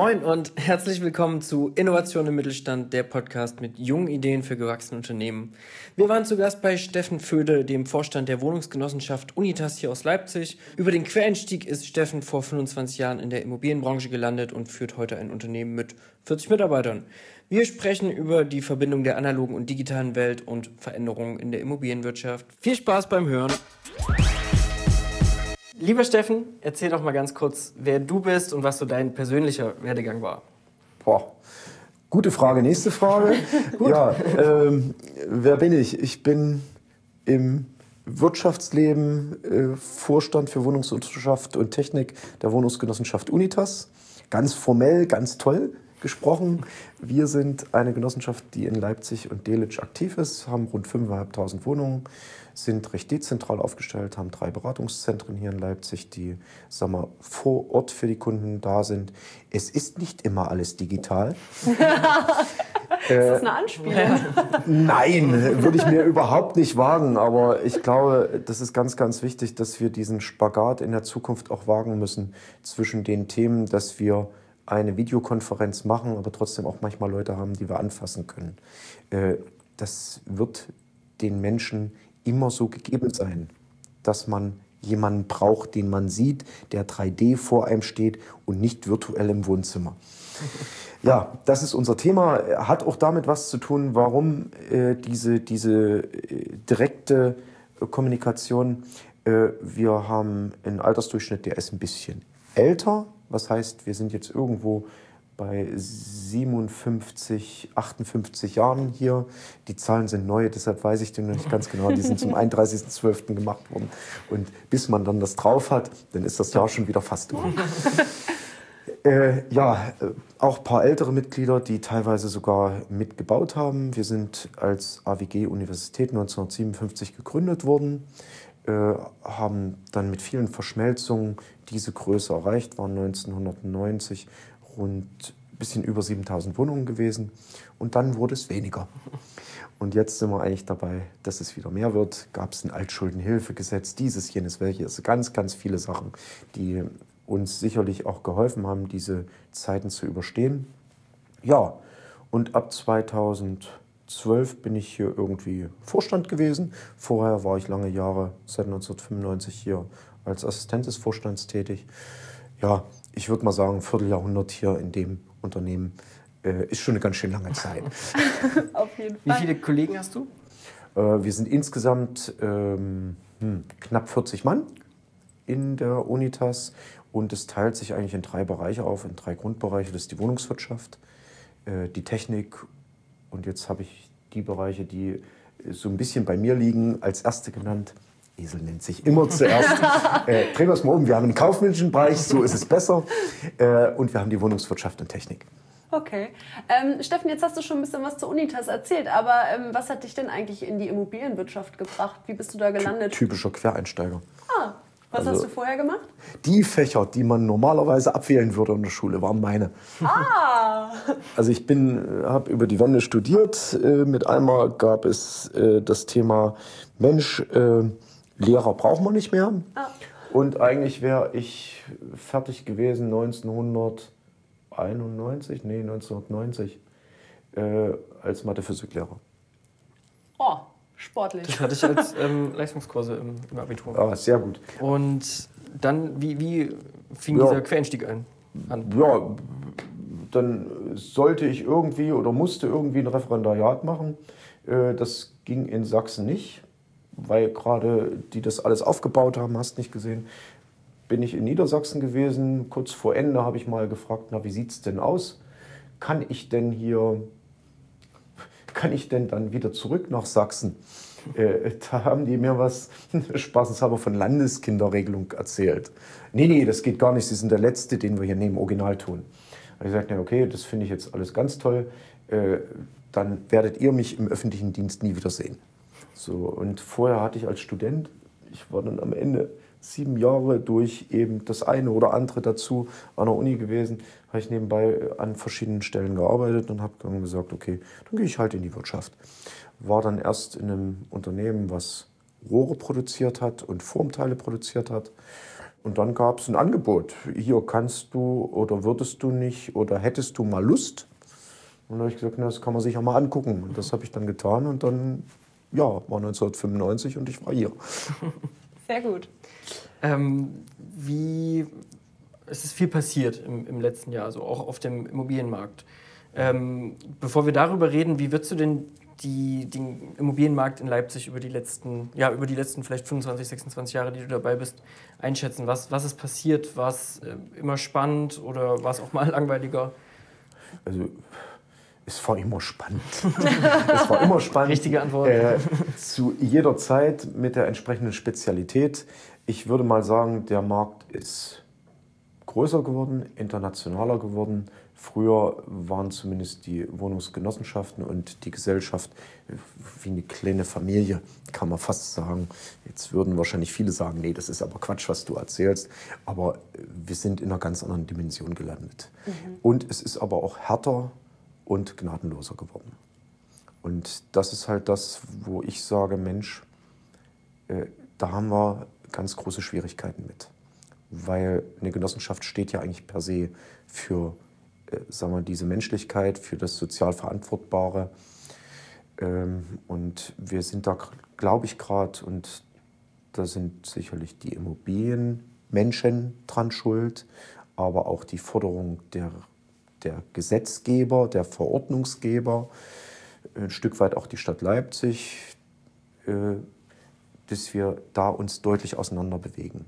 Moin und herzlich willkommen zu Innovation im Mittelstand, der Podcast mit jungen Ideen für gewachsene Unternehmen. Wir waren zu Gast bei Steffen Föde, dem Vorstand der Wohnungsgenossenschaft Unitas hier aus Leipzig. Über den Quereinstieg ist Steffen vor 25 Jahren in der Immobilienbranche gelandet und führt heute ein Unternehmen mit 40 Mitarbeitern. Wir sprechen über die Verbindung der analogen und digitalen Welt und Veränderungen in der Immobilienwirtschaft. Viel Spaß beim Hören. Lieber Steffen, erzähl doch mal ganz kurz, wer du bist und was so dein persönlicher Werdegang war. Boah. Gute Frage. Nächste Frage. ja, ähm, wer bin ich? Ich bin im Wirtschaftsleben äh, Vorstand für Wohnungswirtschaft und Technik der Wohnungsgenossenschaft Unitas. Ganz formell, ganz toll gesprochen. Wir sind eine Genossenschaft, die in Leipzig und Delitzsch aktiv ist, haben rund 5.500 Wohnungen, sind recht dezentral aufgestellt, haben drei Beratungszentren hier in Leipzig, die sagen wir, vor Ort für die Kunden da sind. Es ist nicht immer alles digital. ist das eine Anspielung? Nein, würde ich mir überhaupt nicht wagen. Aber ich glaube, das ist ganz, ganz wichtig, dass wir diesen Spagat in der Zukunft auch wagen müssen zwischen den Themen, dass wir eine Videokonferenz machen, aber trotzdem auch manchmal Leute haben, die wir anfassen können. Äh, das wird den Menschen immer so gegeben sein, dass man jemanden braucht, den man sieht, der 3D vor einem steht und nicht virtuell im Wohnzimmer. Ja, das ist unser Thema. Hat auch damit was zu tun, warum äh, diese, diese äh, direkte Kommunikation. Äh, wir haben einen Altersdurchschnitt, der ist ein bisschen älter, was heißt, wir sind jetzt irgendwo bei 57, 58 Jahren hier. Die Zahlen sind neu, deshalb weiß ich die noch nicht ganz genau. Die sind zum 31.12. gemacht worden. Und bis man dann das drauf hat, dann ist das Jahr schon wieder fast um. Äh, ja, äh, auch ein paar ältere Mitglieder, die teilweise sogar mitgebaut haben. Wir sind als AWG Universität 1957 gegründet worden. Äh, haben dann mit vielen Verschmelzungen diese Größe erreicht, waren 1990 rund ein bisschen über 7000 Wohnungen gewesen und dann wurde es weniger. Und jetzt sind wir eigentlich dabei, dass es wieder mehr wird. Gab es ein Altschuldenhilfegesetz, dieses, jenes, welches, also ganz, ganz viele Sachen, die uns sicherlich auch geholfen haben, diese Zeiten zu überstehen. Ja, und ab 2000 2012 bin ich hier irgendwie Vorstand gewesen. Vorher war ich lange Jahre, seit 1995 hier als Assistent des Vorstands tätig. Ja, ich würde mal sagen, ein Vierteljahrhundert hier in dem Unternehmen äh, ist schon eine ganz schön lange Zeit. Auf jeden Fall. Wie viele Kollegen hast du? Äh, wir sind insgesamt ähm, hm, knapp 40 Mann in der Unitas und es teilt sich eigentlich in drei Bereiche auf, in drei Grundbereiche. Das ist die Wohnungswirtschaft, äh, die Technik und jetzt habe ich die Bereiche, die so ein bisschen bei mir liegen, als erste genannt. Esel nennt sich immer zuerst. äh, drehen wir es mal um. Wir haben einen kaufmännischen Bereich, so ist es besser. Äh, und wir haben die Wohnungswirtschaft und Technik. Okay. Ähm, Steffen, jetzt hast du schon ein bisschen was zur Unitas erzählt, aber ähm, was hat dich denn eigentlich in die Immobilienwirtschaft gebracht? Wie bist du da gelandet? Typischer Quereinsteiger. Ah, was also, hast du vorher gemacht? Die Fächer, die man normalerweise abwählen würde in der Schule, waren meine. Ah! Also ich bin, habe über die Wende studiert. Äh, mit einmal gab es äh, das Thema Mensch, äh, Lehrer braucht man nicht mehr. Ah. Und eigentlich wäre ich fertig gewesen 1991, nee 1990 als Mathe-Physiklehrer. Oh, sportlich. Das hatte ich als ähm, Leistungskurse im, im, Abitur. Ah, sehr gut. Und dann, wie, wie fing ja. dieser Quereinstieg ein, an? Ja, dann sollte ich irgendwie oder musste irgendwie ein Referendariat machen. Äh, das ging in Sachsen nicht, weil gerade die das alles aufgebaut haben, hast nicht gesehen. Bin ich in Niedersachsen gewesen. Kurz vor Ende habe ich mal gefragt, na, wie sieht es denn aus? Kann ich denn hier kann ich denn dann wieder zurück nach Sachsen? Äh, da haben die mir was spaßenshalber von Landeskinderregelung erzählt. Nee, nee, das geht gar nicht. Sie sind der Letzte, den wir hier neben Original tun. Ich gesagt, okay, das finde ich jetzt alles ganz toll. Äh, dann werdet ihr mich im öffentlichen Dienst nie wieder sehen. So, und vorher hatte ich als Student, ich war dann am Ende sieben Jahre durch eben das eine oder andere dazu an der Uni gewesen, habe ich nebenbei an verschiedenen Stellen gearbeitet und habe dann gesagt, okay, dann gehe ich halt in die Wirtschaft. War dann erst in einem Unternehmen, was Rohre produziert hat und Formteile produziert hat. Und dann gab es ein Angebot. Hier kannst du oder würdest du nicht oder hättest du mal Lust? Und dann habe ich gesagt, na, das kann man sich ja mal angucken. Und das habe ich dann getan und dann, ja, war 1995 und ich war hier. Sehr gut. Ähm, wie, es ist viel passiert im, im letzten Jahr, also auch auf dem Immobilienmarkt. Ähm, bevor wir darüber reden, wie würdest du denn die, den Immobilienmarkt in Leipzig über die letzten, ja, über die letzten vielleicht 25, 26 Jahre, die du dabei bist, einschätzen? Was, was ist passiert? War es äh, immer spannend oder war es auch mal langweiliger? Also es war immer spannend. es war immer spannend. Richtige Antwort. Äh, zu jeder Zeit mit der entsprechenden Spezialität. Ich würde mal sagen, der Markt ist größer geworden, internationaler geworden. Früher waren zumindest die Wohnungsgenossenschaften und die Gesellschaft wie eine kleine Familie, kann man fast sagen. Jetzt würden wahrscheinlich viele sagen, nee, das ist aber Quatsch, was du erzählst. Aber wir sind in einer ganz anderen Dimension gelandet. Mhm. Und es ist aber auch härter und gnadenloser geworden. Und das ist halt das, wo ich sage, Mensch, äh, da haben wir ganz große Schwierigkeiten mit. Weil eine Genossenschaft steht ja eigentlich per se für äh, sagen wir, diese Menschlichkeit, für das sozial Verantwortbare. Ähm, und wir sind da, glaube ich, gerade, und da sind sicherlich die Immobilienmenschen dran schuld, aber auch die Forderung der der Gesetzgeber, der Verordnungsgeber, ein Stück weit auch die Stadt Leipzig, äh, dass wir da uns deutlich auseinander bewegen.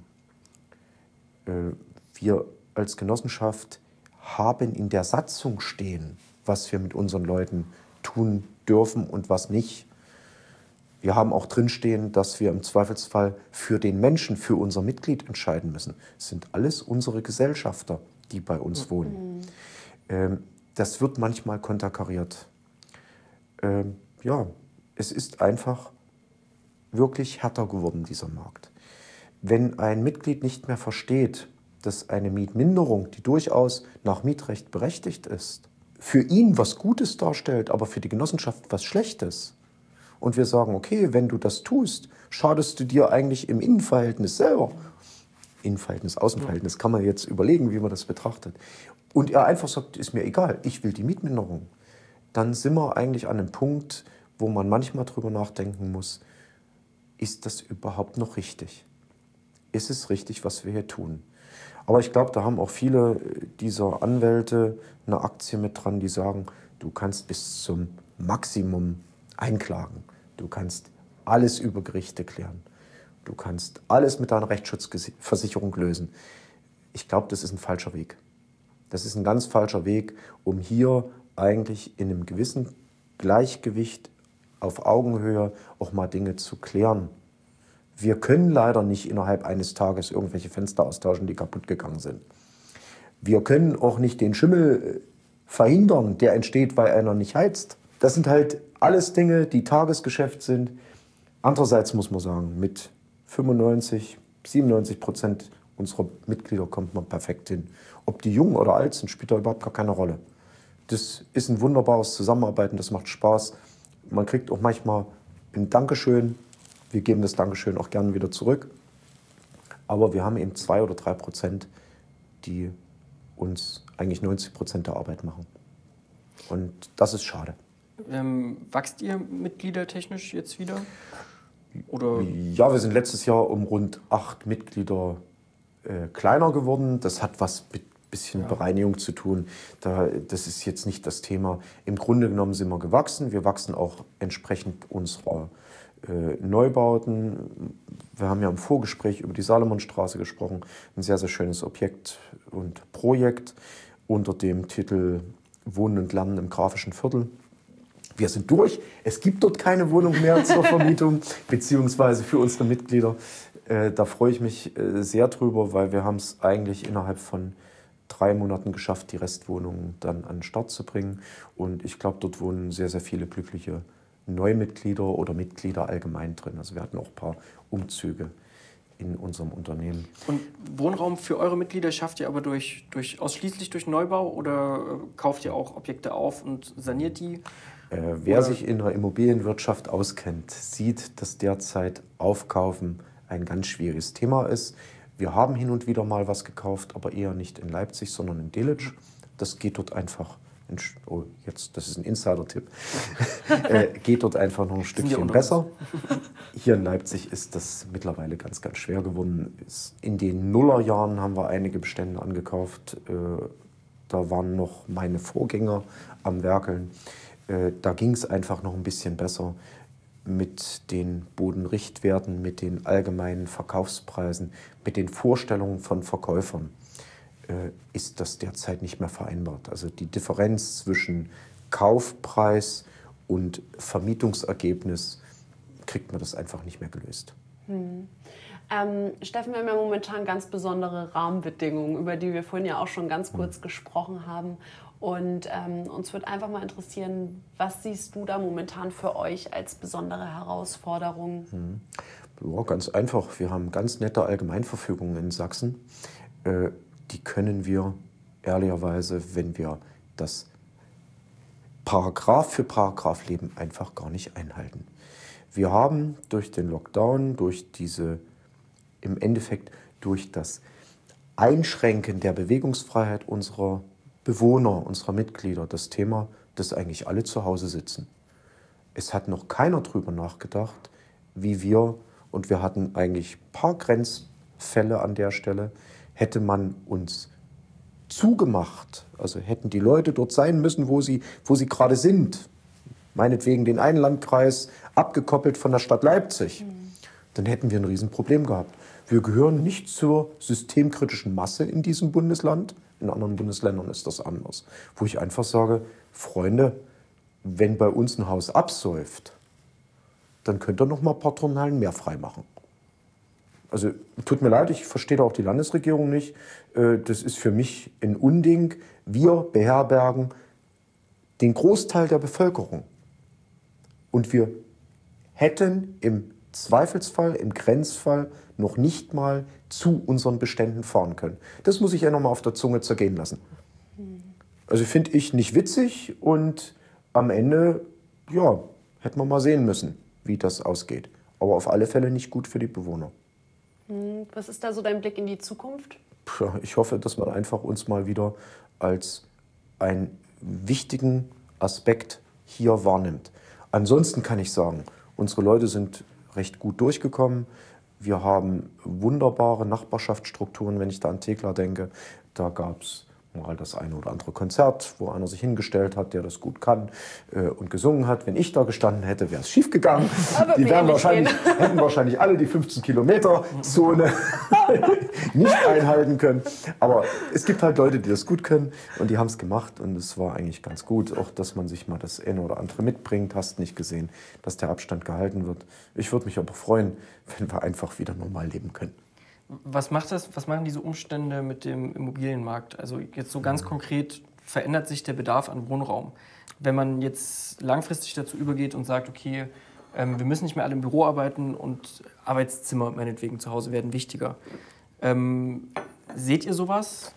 Äh, wir als Genossenschaft haben in der Satzung stehen, was wir mit unseren Leuten tun dürfen und was nicht. Wir haben auch drinstehen, dass wir im Zweifelsfall für den Menschen, für unser Mitglied entscheiden müssen. Es sind alles unsere Gesellschafter, die bei uns wohnen. Mhm. Ähm, das wird manchmal konterkariert. Ähm, ja, es ist einfach wirklich härter geworden, dieser Markt. Wenn ein Mitglied nicht mehr versteht, dass eine Mietminderung, die durchaus nach Mietrecht berechtigt ist, für ihn was Gutes darstellt, aber für die Genossenschaft was Schlechtes. Und wir sagen, okay, wenn du das tust, schadest du dir eigentlich im Innenverhältnis selber. Innenverhältnis, Außenverhältnis kann man jetzt überlegen, wie man das betrachtet und er einfach sagt, ist mir egal, ich will die Mietminderung, dann sind wir eigentlich an einem Punkt, wo man manchmal drüber nachdenken muss, ist das überhaupt noch richtig? Ist es richtig, was wir hier tun? Aber ich glaube, da haben auch viele dieser Anwälte eine Aktie mit dran, die sagen, du kannst bis zum Maximum einklagen. Du kannst alles über Gerichte klären. Du kannst alles mit deiner Rechtsschutzversicherung lösen. Ich glaube, das ist ein falscher Weg. Das ist ein ganz falscher Weg, um hier eigentlich in einem gewissen Gleichgewicht auf Augenhöhe auch mal Dinge zu klären. Wir können leider nicht innerhalb eines Tages irgendwelche Fenster austauschen, die kaputt gegangen sind. Wir können auch nicht den Schimmel verhindern, der entsteht, weil einer nicht heizt. Das sind halt alles Dinge, die Tagesgeschäft sind. Andererseits muss man sagen, mit 95, 97 Prozent unserer Mitglieder kommt man perfekt hin. Ob die jung oder alt sind, spielt da überhaupt gar keine Rolle. Das ist ein wunderbares Zusammenarbeiten, das macht Spaß. Man kriegt auch manchmal ein Dankeschön. Wir geben das Dankeschön auch gerne wieder zurück. Aber wir haben eben zwei oder drei Prozent, die uns eigentlich 90 Prozent der Arbeit machen. Und das ist schade. Ähm, wachst ihr mitgliedertechnisch jetzt wieder? Oder? Ja, wir sind letztes Jahr um rund acht Mitglieder äh, kleiner geworden. Das hat was mit bisschen ja. Bereinigung zu tun. Da, das ist jetzt nicht das Thema. Im Grunde genommen sind wir gewachsen. Wir wachsen auch entsprechend unserer äh, Neubauten. Wir haben ja im Vorgespräch über die Salomonstraße gesprochen. Ein sehr, sehr schönes Objekt und Projekt unter dem Titel Wohnen und Lernen im grafischen Viertel. Wir sind durch. Es gibt dort keine Wohnung mehr zur Vermietung, beziehungsweise für unsere Mitglieder. Äh, da freue ich mich äh, sehr drüber, weil wir haben es eigentlich innerhalb von drei Monaten geschafft, die Restwohnungen dann an den Start zu bringen. Und ich glaube, dort wohnen sehr, sehr viele glückliche Neumitglieder oder Mitglieder allgemein drin. Also wir hatten auch ein paar Umzüge in unserem Unternehmen. Und Wohnraum für eure Mitglieder schafft ihr aber durch, durch, ausschließlich durch Neubau oder äh, kauft ihr auch Objekte auf und saniert die? Äh, wer oder? sich in der Immobilienwirtschaft auskennt, sieht, dass derzeit Aufkaufen ein ganz schwieriges Thema ist. Wir haben hin und wieder mal was gekauft, aber eher nicht in Leipzig, sondern in Delitzsch. Das geht dort einfach, in, oh, jetzt, das ist ein Insider-Tipp, äh, geht dort einfach noch ein Stückchen besser. Hier in Leipzig ist das mittlerweile ganz, ganz schwer geworden. In den Nullerjahren haben wir einige Bestände angekauft. Äh, da waren noch meine Vorgänger am Werkeln. Äh, da ging es einfach noch ein bisschen besser mit den Bodenrichtwerten, mit den allgemeinen Verkaufspreisen, mit den Vorstellungen von Verkäufern äh, ist das derzeit nicht mehr vereinbart. Also die Differenz zwischen Kaufpreis und Vermietungsergebnis kriegt man das einfach nicht mehr gelöst. Hm. Ähm, Steffen, wir haben ja momentan ganz besondere Rahmenbedingungen, über die wir vorhin ja auch schon ganz kurz hm. gesprochen haben. Und ähm, uns würde einfach mal interessieren, was siehst du da momentan für euch als besondere Herausforderung? Hm. Ja, ganz einfach. Wir haben ganz nette Allgemeinverfügungen in Sachsen. Äh, die können wir ehrlicherweise, wenn wir das Paragraph für Paragraph leben, einfach gar nicht einhalten. Wir haben durch den Lockdown, durch diese, im Endeffekt durch das Einschränken der Bewegungsfreiheit unserer Bewohner, unserer Mitglieder das Thema, dass eigentlich alle zu Hause sitzen. Es hat noch keiner drüber nachgedacht, wie wir, und wir hatten eigentlich ein paar Grenzfälle an der Stelle, hätte man uns zugemacht, also hätten die Leute dort sein müssen, wo sie, wo sie gerade sind, meinetwegen den einen Landkreis abgekoppelt von der Stadt Leipzig, mhm. dann hätten wir ein Riesenproblem gehabt. Wir gehören nicht zur systemkritischen Masse in diesem Bundesland. In anderen Bundesländern ist das anders. Wo ich einfach sage, Freunde, wenn bei uns ein Haus absäuft, dann könnt ihr noch mal ein paar Turnhallen mehr freimachen. Also tut mir leid, ich verstehe da auch die Landesregierung nicht. Äh, das ist für mich ein Unding. Wir beherbergen den Großteil der Bevölkerung. Und wir hätten im Zweifelsfall, im Grenzfall noch nicht mal zu unseren Beständen fahren können. Das muss ich ja noch mal auf der Zunge zergehen lassen. Also finde ich nicht witzig und am Ende, ja, hätte man mal sehen müssen, wie das ausgeht. Aber auf alle Fälle nicht gut für die Bewohner. Hm, was ist da so dein Blick in die Zukunft? Ich hoffe, dass man einfach uns mal wieder als einen wichtigen Aspekt hier wahrnimmt. Ansonsten kann ich sagen, unsere Leute sind recht gut durchgekommen. Wir haben wunderbare Nachbarschaftsstrukturen, wenn ich da an Thekla denke. Da gab es mal das eine oder andere Konzert, wo einer sich hingestellt hat, der das gut kann äh, und gesungen hat. Wenn ich da gestanden hätte, wäre es schief gegangen. die wären wahrscheinlich, hätten wahrscheinlich alle die 15 Kilometer Zone nicht einhalten können. Aber es gibt halt Leute, die das gut können und die haben es gemacht und es war eigentlich ganz gut. Auch, dass man sich mal das eine oder andere mitbringt, hast nicht gesehen, dass der Abstand gehalten wird. Ich würde mich aber freuen, wenn wir einfach wieder normal leben können. Was macht das, was machen diese Umstände mit dem Immobilienmarkt? Also jetzt so ganz konkret verändert sich der Bedarf an Wohnraum. Wenn man jetzt langfristig dazu übergeht und sagt, okay, ähm, wir müssen nicht mehr alle im Büro arbeiten und Arbeitszimmer meinetwegen zu Hause werden wichtiger. Ähm, seht ihr sowas?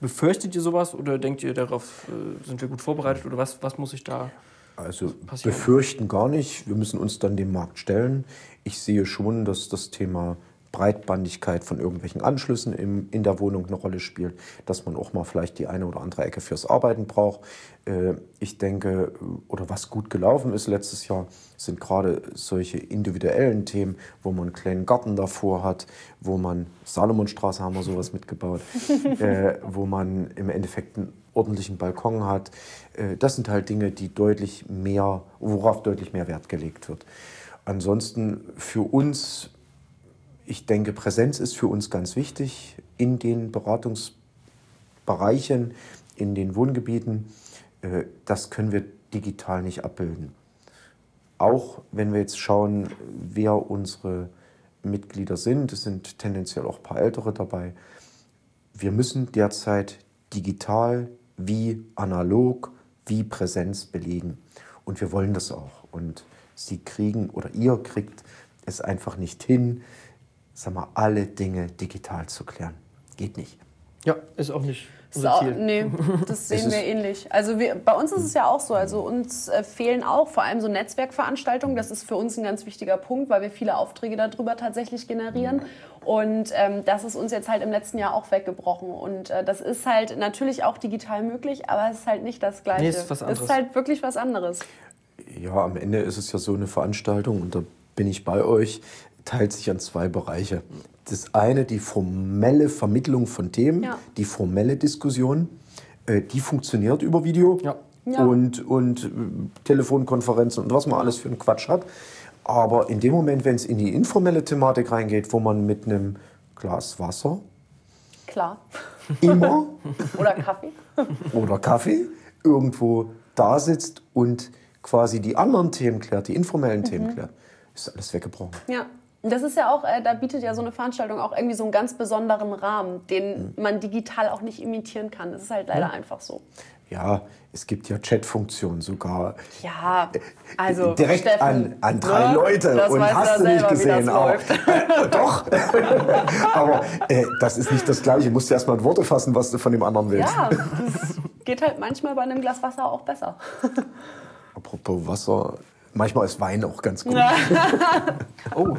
Befürchtet ihr sowas oder denkt ihr, darauf äh, sind wir gut vorbereitet oder was, was muss ich da also passieren? befürchten gar nicht. Wir müssen uns dann dem Markt stellen. Ich sehe schon, dass das Thema Breitbandigkeit von irgendwelchen Anschlüssen im, in der Wohnung eine Rolle spielt, dass man auch mal vielleicht die eine oder andere Ecke fürs Arbeiten braucht. Äh, ich denke, oder was gut gelaufen ist letztes Jahr, sind gerade solche individuellen Themen, wo man einen kleinen Garten davor hat, wo man, Salomonstraße haben wir sowas mitgebaut, äh, wo man im Endeffekt einen ordentlichen Balkon hat. Äh, das sind halt Dinge, die deutlich mehr, worauf deutlich mehr Wert gelegt wird. Ansonsten für uns ich denke, Präsenz ist für uns ganz wichtig in den Beratungsbereichen, in den Wohngebieten. Äh, das können wir digital nicht abbilden. Auch wenn wir jetzt schauen, wer unsere Mitglieder sind, es sind tendenziell auch ein paar ältere dabei. Wir müssen derzeit digital wie analog wie Präsenz belegen. Und wir wollen das auch. Und Sie kriegen oder ihr kriegt es einfach nicht hin, sag mal, alle Dinge digital zu klären. Geht nicht. Ja, ist auch nicht unser Ziel. Nee, das sehen wir ähnlich. Also wir, bei uns ist es ja auch so. Also uns äh, fehlen auch vor allem so Netzwerkveranstaltungen. Das ist für uns ein ganz wichtiger Punkt, weil wir viele Aufträge darüber tatsächlich generieren. Und ähm, das ist uns jetzt halt im letzten Jahr auch weggebrochen. Und äh, das ist halt natürlich auch digital möglich, aber es ist halt nicht das Gleiche. Nee, es ist was Es anderes. ist halt wirklich was anderes. Ja, am Ende ist es ja so eine Veranstaltung und da bin ich bei euch, teilt sich an zwei Bereiche. Das eine, die formelle Vermittlung von Themen, Ja. die formelle Diskussion, äh, die funktioniert über Video Ja. Ja. und, und äh, Telefonkonferenzen und was man alles für einen Quatsch hat. Aber in dem Moment, wenn es in die informelle Thematik reingeht, wo man mit einem Glas Wasser Klar. immer Oder Kaffee. oder Kaffee irgendwo da sitzt und quasi die anderen Themen klärt, die informellen Themen klärt, ist alles weggebrochen. Ja. Das ist ja auch, äh, da bietet ja so eine Veranstaltung auch irgendwie so einen ganz besonderen Rahmen, den man digital auch nicht imitieren kann. Das ist halt leider einfach so. Ja, es gibt ja Chatfunktionen sogar. Ja, also direkt Steffen, an, an drei ne? Leute das und hast du nicht selber, gesehen. aber, läuft. äh, doch. aber äh, das ist nicht das Gleiche. Du musst erst mal in Worte fassen, was du von dem anderen willst. Ja, das geht halt manchmal bei einem Glas Wasser auch besser. Apropos Wasser, manchmal ist Wein auch ganz gut. Oh.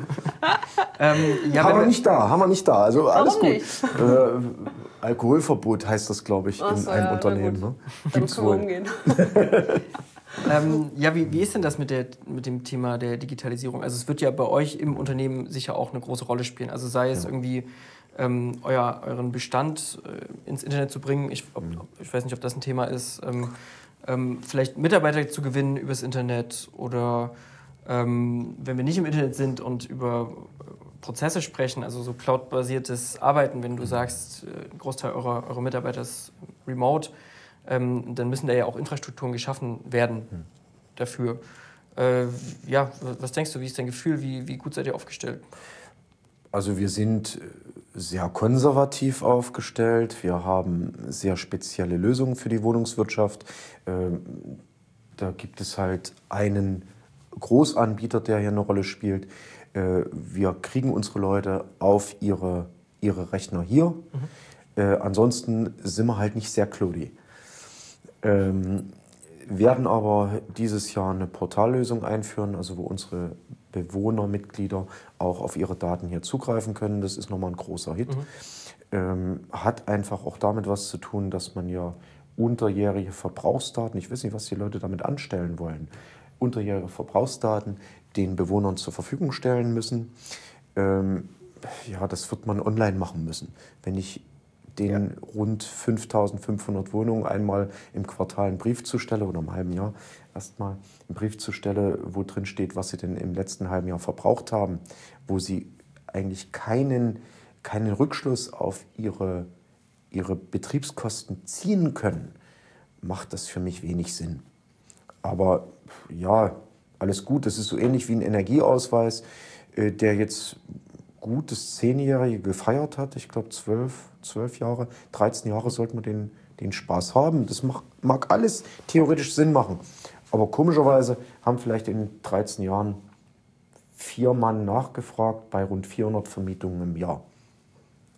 ähm, ja, haben wir nicht da, haben wir nicht da. Also alles Warum gut. nicht? Äh, Alkoholverbot heißt das, glaube ich, Ach in so, einem ja, Unternehmen. gut. Ne? Gibt's wohl. umgehen. ähm, ja, wie, wie ist denn das mit, der, mit dem Thema der Digitalisierung? Also es wird ja bei euch im Unternehmen sicher auch eine große Rolle spielen. Also sei es irgendwie ähm, euer, euren Bestand äh, ins Internet zu bringen. Ich, ob, ob, ich weiß nicht, ob das ein Thema ist. Ähm, ähm, vielleicht Mitarbeiter zu gewinnen übers Internet oder ähm, wenn wir nicht im Internet sind und über äh, Prozesse sprechen, also so cloud-basiertes Arbeiten, wenn du sagst, äh, ein Großteil eurer, eurer Mitarbeiter ist remote, ähm, dann müssen da ja auch Infrastrukturen geschaffen werden dafür. Äh, ja, was denkst du, wie ist dein Gefühl, wie, wie gut seid ihr aufgestellt? Also wir sind sehr konservativ aufgestellt. Wir haben sehr spezielle Lösungen für die Wohnungswirtschaft. Ähm, Da gibt es halt einen Großanbieter, der hier eine Rolle spielt. Äh, Wir kriegen unsere Leute auf ihre, ihre Rechner hier. Äh, ansonsten sind wir halt nicht sehr cloudy. Werden aber dieses Jahr eine Portallösung einführen, also wo unsere Bewohner, Mitglieder auch auf ihre Daten hier zugreifen können. Das ist nochmal ein großer Hit. Ähm, hat einfach auch damit was zu tun, dass man ja unterjährige Verbrauchsdaten, ich weiß nicht, was die Leute damit anstellen wollen, unterjährige Verbrauchsdaten den Bewohnern zur Verfügung stellen müssen. Ähm, ja, das wird man online machen müssen. Wenn ich den rund 5500 Wohnungen einmal im Quartal einen Brief zustelle oder im halben Jahr erstmal einen Brief zustelle, wo drin steht, was sie denn im letzten halben Jahr verbraucht haben, wo sie eigentlich keinen, keinen Rückschluss auf ihre, ihre Betriebskosten ziehen können, macht das für mich wenig Sinn. Aber ja, alles gut. Das ist so ähnlich wie ein Energieausweis, äh, der jetzt gut das Zehnjährige gefeiert hat. Ich glaube, zwölf, zwölf Jahre, 13 Jahre sollte man den, den Spaß haben. Das mag, mag alles theoretisch Sinn machen. Aber komischerweise haben vielleicht in 13 Jahren vier Mann nachgefragt bei rund 400 Vermietungen im Jahr.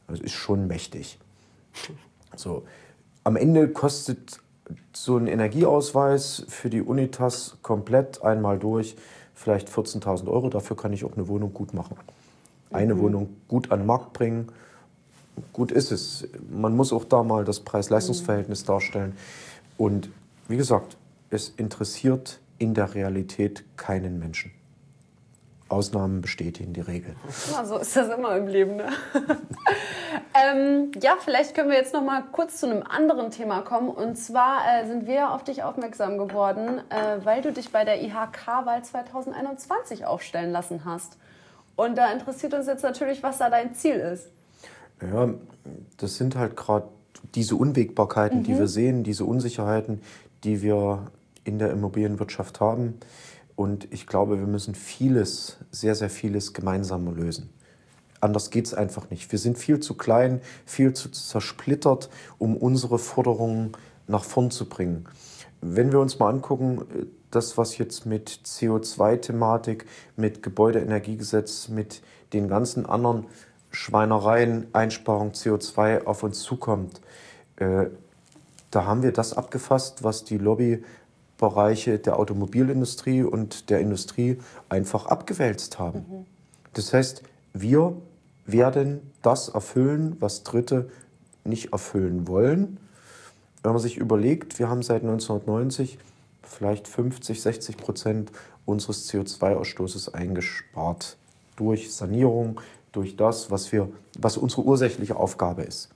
Das ist schon mächtig. So, am Ende kostet so ein Energieausweis für die Unitas komplett einmal durch vielleicht 14.000 Euro. Dafür kann ich auch eine Wohnung gut machen. Eine Wohnung gut an den Markt bringen. Gut ist es. Man muss auch da mal das Preis-Leistungs-Verhältnis darstellen. Und wie gesagt, es interessiert in der Realität keinen Menschen. Ausnahmen bestätigen die Regel. Ja, so ist das immer im Leben. Ne? ähm, ja, vielleicht können wir jetzt noch mal kurz zu einem anderen Thema kommen. Und zwar äh, sind wir auf dich aufmerksam geworden, äh, weil du dich bei der IHK-Wahl 2021 aufstellen lassen hast. Und da interessiert uns jetzt natürlich, was da dein Ziel ist. Ja, das sind halt gerade diese Unwägbarkeiten, die wir sehen, diese Unsicherheiten, die wir in der Immobilienwirtschaft haben. Und ich glaube, wir müssen vieles, sehr, sehr vieles gemeinsam lösen. Anders geht es einfach nicht. Wir sind viel zu klein, viel zu zersplittert, um unsere Forderungen nach vorn zu bringen. Wenn wir uns mal angucken, äh, das, was jetzt mit CO2-Thematik, mit Gebäudeenergiegesetz, mit den ganzen anderen Schweinereien, Einsparung CO2 auf uns zukommt, äh, da haben wir das abgefasst, was die Lobbybereiche der Automobilindustrie und der Industrie einfach abgewälzt haben. Mhm. Das heißt, wir werden das erfüllen, was Dritte nicht erfüllen wollen. Wenn man sich überlegt, wir haben seit 1990 vielleicht 50, 60 Prozent unseres CO2-Ausstoßes eingespart durch Sanierung, durch das, was, wir, was unsere ursächliche Aufgabe ist.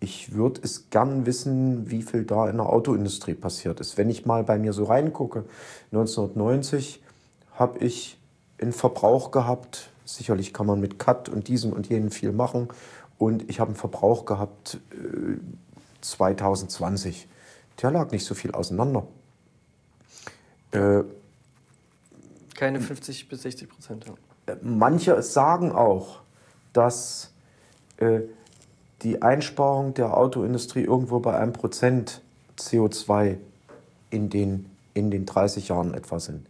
Ich würde es gern wissen, wie viel da in der Autoindustrie passiert ist. Wenn ich mal bei mir so reingucke, 1990 habe ich einen Verbrauch gehabt, sicherlich kann man mit Cut und diesem und jenem viel machen, und ich habe einen Verbrauch gehabt äh, 2020. Der lag nicht so viel auseinander. Äh, Keine 50 bis 60 Prozent. Ja. Äh, manche sagen auch, dass äh, die Einsparung der Autoindustrie irgendwo bei einem Prozent CO2 in den, in den 30 Jahren etwa sind.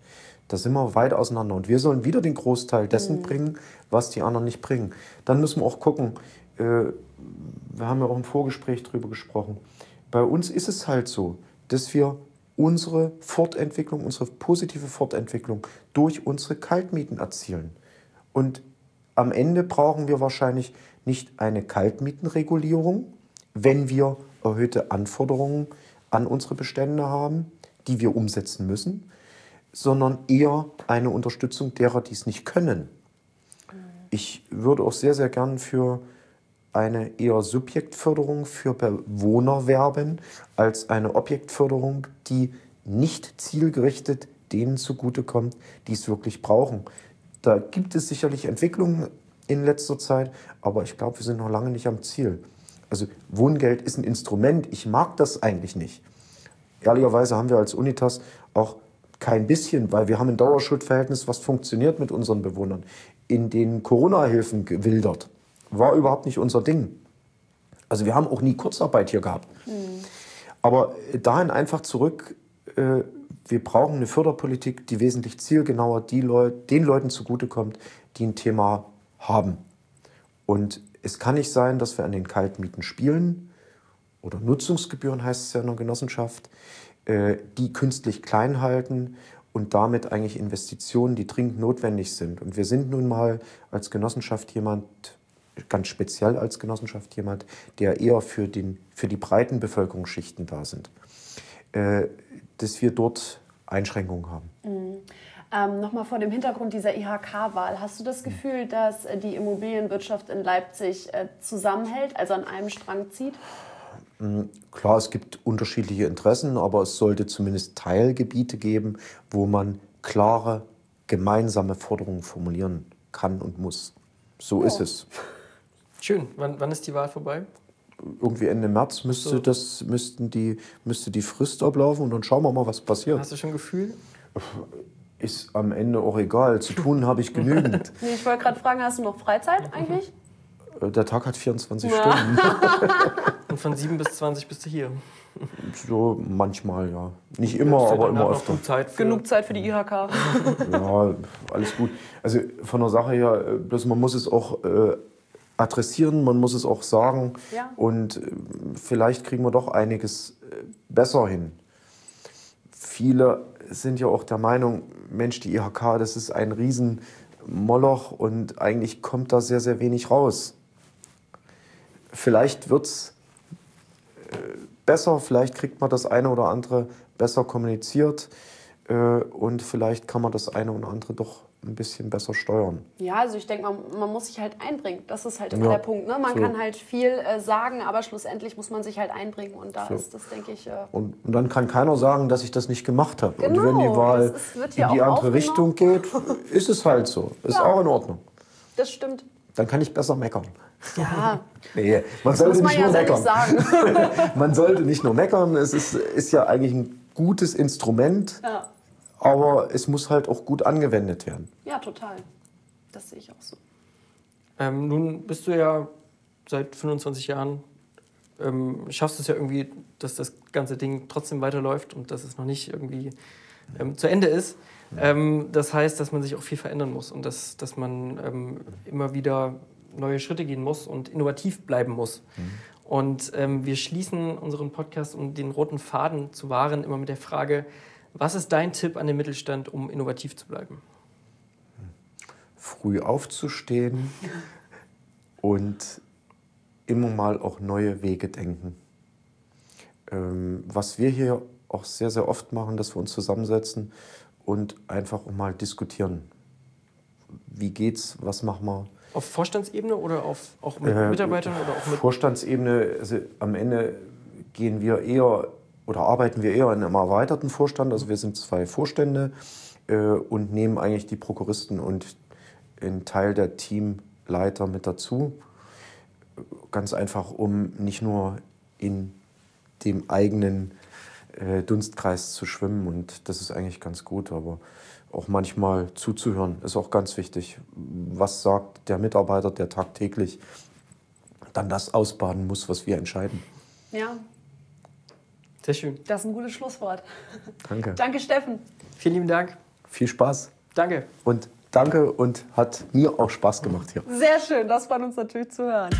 Da sind wir weit auseinander. Und wir sollen wieder den Großteil dessen mhm. bringen, was die anderen nicht bringen. Dann müssen wir auch gucken, äh, wir haben ja auch im Vorgespräch darüber gesprochen, bei uns ist es halt so, dass wir unsere Fortentwicklung, unsere positive Fortentwicklung durch unsere Kaltmieten erzielen. Und am Ende brauchen wir wahrscheinlich nicht eine Kaltmietenregulierung, wenn wir erhöhte Anforderungen an unsere Bestände haben, die wir umsetzen müssen, sondern eher eine Unterstützung derer, die es nicht können. Ich würde auch sehr, sehr gern für eine eher Subjektförderung für Bewohner werben, als eine Objektförderung, die nicht zielgerichtet denen zugutekommt, die es wirklich brauchen. Da gibt es sicherlich Entwicklungen in letzter Zeit, aber ich glaube, wir sind noch lange nicht am Ziel. Also Wohngeld ist ein Instrument, ich mag das eigentlich nicht. Ehrlicherweise haben wir als Unitas auch kein bisschen, weil wir haben ein Dauerschuldverhältnis, was funktioniert mit unseren Bewohnern, in den Corona-Hilfen gewildert. War überhaupt nicht unser Ding. Also wir haben auch nie Kurzarbeit hier gehabt. Mhm. Aber dahin einfach zurück, äh, wir brauchen eine Förderpolitik, die wesentlich zielgenauer die Leut den Leuten zugutekommt, die ein Thema haben. Und es kann nicht sein, dass wir an den Kaltmieten spielen oder Nutzungsgebühren heißt es ja in der Genossenschaft, äh, die künstlich klein halten und damit eigentlich Investitionen, die dringend notwendig sind. Und wir sind nun mal als Genossenschaft jemand, ganz speziell als Genossenschaft jemand, der eher für, den, für die breiten Bevölkerungsschichten da sind, äh, dass wir dort Einschränkungen haben. Mhm. Ähm, Nochmal vor dem Hintergrund dieser IHK-Wahl. Hast du das Gefühl, dass die Immobilienwirtschaft in Leipzig äh, zusammenhält, also an einem Strang zieht? Mm, klar, es gibt unterschiedliche Interessen, aber es sollte zumindest Teilgebiete geben, wo man klare gemeinsame Forderungen formulieren kann und muss. So oh. ist es. Schön. Wann, wann ist die Wahl vorbei? Irgendwie Ende März müsste, so. das, müssten die, müsste die Frist ablaufen und dann schauen wir mal, was passiert. Hast du schon ein Gefühl? Ist am Ende auch egal. Zu tun habe ich genügend. nee, ich wollte gerade fragen, hast du noch Freizeit eigentlich? Äh, der Tag hat 24 ja. Stunden. und von 7 bis 20 bist du hier? So manchmal, ja. Nicht immer, aber immer öfter. Zeit Genug Zeit für die IHK. ja, alles gut. Also von der Sache her, äh, bloß man muss es auch äh, adressieren, man muss es auch sagen. Ja. Und äh, vielleicht kriegen wir doch einiges äh, besser hin. Viele sind ja auch der Meinung, Mensch, die IHK, das ist ein Riesenmoloch und eigentlich kommt da sehr, sehr wenig raus. Vielleicht wird es äh, besser, vielleicht kriegt man das eine oder andere besser kommuniziert und vielleicht kann man das eine oder andere doch ein bisschen besser steuern. Ja, also ich denke, man, man muss sich halt einbringen. Das ist halt immer ja, der Punkt. Ne? Man so. kann halt viel äh, sagen, aber schlussendlich muss man sich halt einbringen. Und da so. ist das, denke ich. Äh und, und, dann kann keiner sagen, dass ich das nicht gemacht habe. Genau, und wenn die Wahl ist, in die andere Richtung geht, ist es halt so. Ist ja. auch in Ordnung. Das stimmt. Dann kann ich besser meckern. Ja. nee, man sollte man nicht nur ja meckern. man sollte nicht nur meckern. Es ist, ist ja eigentlich ein gutes Instrument. Ja aber es muss halt auch gut angewendet werden. Ja, total. Das sehe ich auch so. Ähm, nun bist du ja seit 25 Jahren, ähm, schaffst es ja irgendwie, dass das ganze Ding trotzdem weiterläuft und dass es noch nicht irgendwie ähm, zu Ende ist. Ähm, das heißt, dass man sich auch viel verändern muss und dass, dass man ähm, immer wieder neue Schritte gehen muss und innovativ bleiben muss. Mhm. Und ähm, wir schließen unseren Podcast, um den roten Faden zu wahren, immer mit der Frage, was ist dein Tipp an den Mittelstand, um innovativ zu bleiben? Früh aufzustehen und immer mal auch neue Wege denken. Ähm, was wir hier auch sehr, sehr oft machen, dass wir uns zusammensetzen und einfach mal diskutieren. Wie geht's? Was machen wir? Auf Vorstandsebene oder auf, auch mit äh, Mitarbeitern? Oder auch mit Vorstandsebene, also am Ende gehen wir eher oder arbeiten wir eher in einem erweiterten Vorstand. Also wir sind zwei Vorstände äh, und nehmen eigentlich die Prokuristen und einen Teil der Teamleiter mit dazu. Ganz einfach, um nicht nur in dem eigenen äh, Dunstkreis zu schwimmen. Und das ist eigentlich ganz gut. Aber auch manchmal zuzuhören ist auch ganz wichtig. Was sagt der Mitarbeiter, der tagtäglich dann das ausbaden muss, was wir entscheiden? Ja. Sehr schön. Das ist ein gutes Schlusswort. Danke. Danke, Steffen. Vielen lieben Dank. Viel Spaß. Danke. Und danke und hat mir auch Spaß gemacht hier. Sehr schön, das freut uns natürlich zu hören.